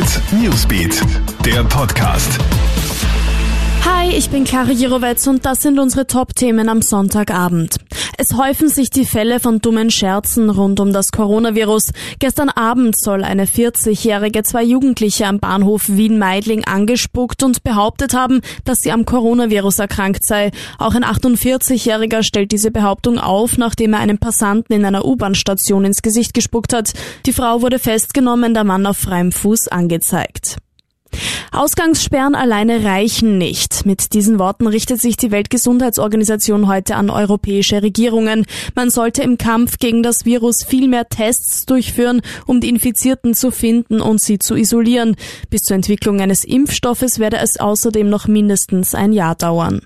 Hit Newsbeat, der Podcast. Hi, ich bin Clara Jirovetz und das sind unsere Top-Themen am Sonntagabend. Es häufen sich die Fälle von dummen Scherzen rund um das Coronavirus. Gestern Abend soll eine 40-jährige zwei Jugendliche am Bahnhof Wien-Meidling angespuckt und behauptet haben, dass sie am Coronavirus erkrankt sei. Auch ein 48-jähriger stellt diese Behauptung auf, nachdem er einem Passanten in einer U-Bahn-Station ins Gesicht gespuckt hat. Die Frau wurde festgenommen, der Mann auf freiem Fuß angezeigt. Ausgangssperren alleine reichen nicht. Mit diesen Worten richtet sich die Weltgesundheitsorganisation heute an europäische Regierungen. Man sollte im Kampf gegen das Virus viel mehr Tests durchführen, um die Infizierten zu finden und sie zu isolieren. Bis zur Entwicklung eines Impfstoffes werde es außerdem noch mindestens ein Jahr dauern.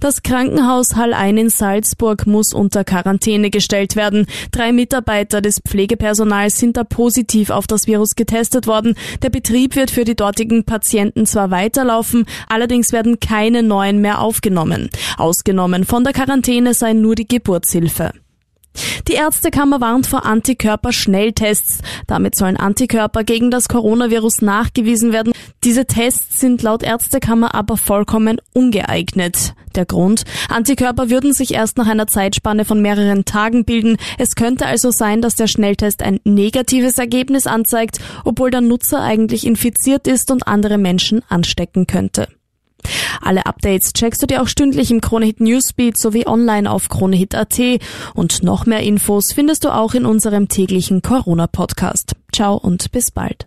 Das Krankenhaus Hall ein in Salzburg muss unter Quarantäne gestellt werden. Drei Mitarbeiter des Pflegepersonals sind da positiv auf das Virus getestet worden. Der Betrieb wird für die dortigen Patienten zwar weiterlaufen, allerdings werden keine neuen mehr aufgenommen. Ausgenommen von der Quarantäne sei nur die Geburtshilfe. Die Ärztekammer warnt vor Antikörper-Schnelltests. Damit sollen Antikörper gegen das Coronavirus nachgewiesen werden. Diese Tests sind laut Ärztekammer aber vollkommen ungeeignet. Der Grund? Antikörper würden sich erst nach einer Zeitspanne von mehreren Tagen bilden. Es könnte also sein, dass der Schnelltest ein negatives Ergebnis anzeigt, obwohl der Nutzer eigentlich infiziert ist und andere Menschen anstecken könnte. Alle Updates checkst du dir auch stündlich im Kronehit Newsbeat sowie online auf kronehit.at und noch mehr Infos findest du auch in unserem täglichen Corona-Podcast. Ciao und bis bald.